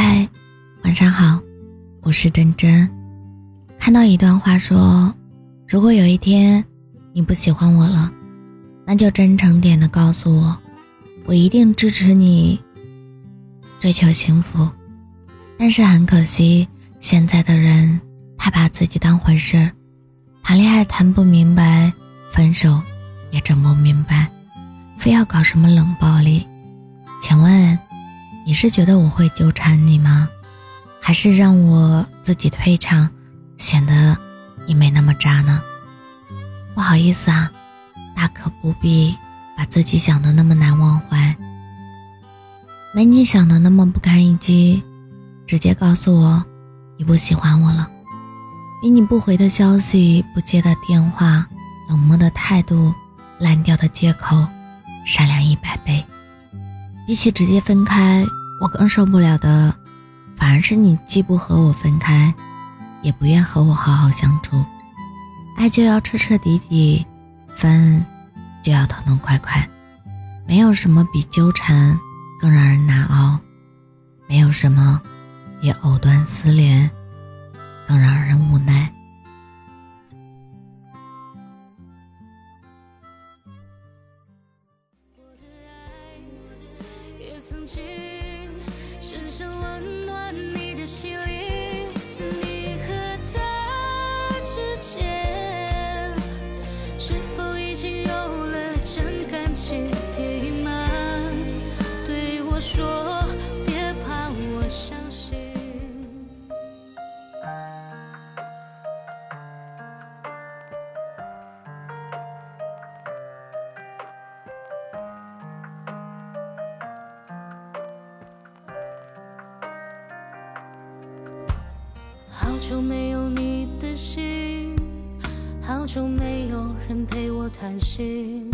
嗨，晚上好，我是真真。看到一段话说，如果有一天你不喜欢我了，那就真诚点的告诉我，我一定支持你追求幸福。但是很可惜，现在的人太把自己当回事，谈恋爱谈不明白，分手也整不明白，非要搞什么冷暴力。请问？你是觉得我会纠缠你吗？还是让我自己退场，显得你没那么渣呢？不好意思啊，大可不必把自己想的那么难忘怀，没你想的那么不堪一击。直接告诉我你不喜欢我了，比你不回的消息、不接的电话、冷漠的态度、烂掉的借口，善良一百倍。比起直接分开。我更受不了的，反而是你既不和我分开，也不愿和我好好相处。爱就要彻彻底底，分就要痛痛快快。没有什么比纠缠更让人难熬，没有什么比藕断丝连更让人无奈。曾经深深温暖你的心。好久没有你的信，好久没有人陪我谈心，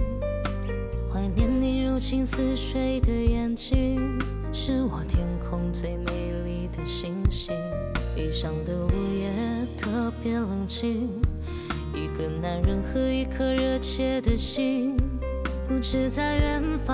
怀念你如青似水的眼睛，是我天空最美丽的星星。异乡的午夜特别冷清，一个男人和一颗热切的心，不知在远方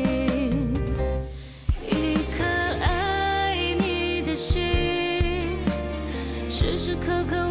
可可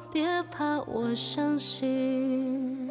别怕我伤心。